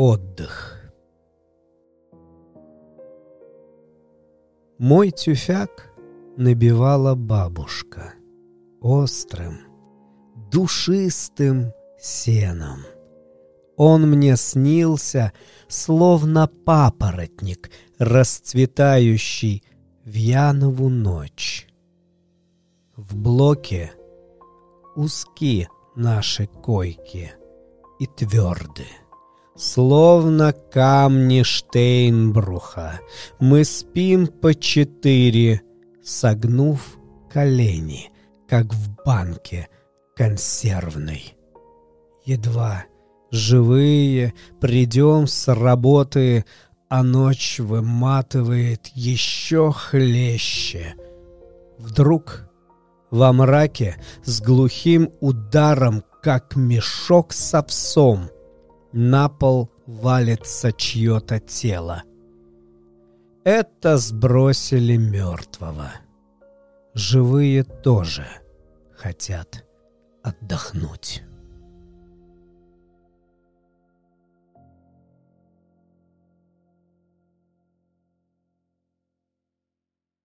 Отдых. Мой тюфяк набивала бабушка острым, душистым сеном. Он мне снился, словно папоротник, расцветающий в Янову ночь. В блоке узки наши койки и тверды. Словно камни Штейнбруха, мы спим по четыре, согнув колени, как в банке консервной. Едва живые придем с работы, а ночь выматывает еще хлеще. Вдруг во мраке с глухим ударом, как мешок с овсом, на пол валится чье-то тело. Это сбросили мертвого. Живые тоже хотят отдохнуть.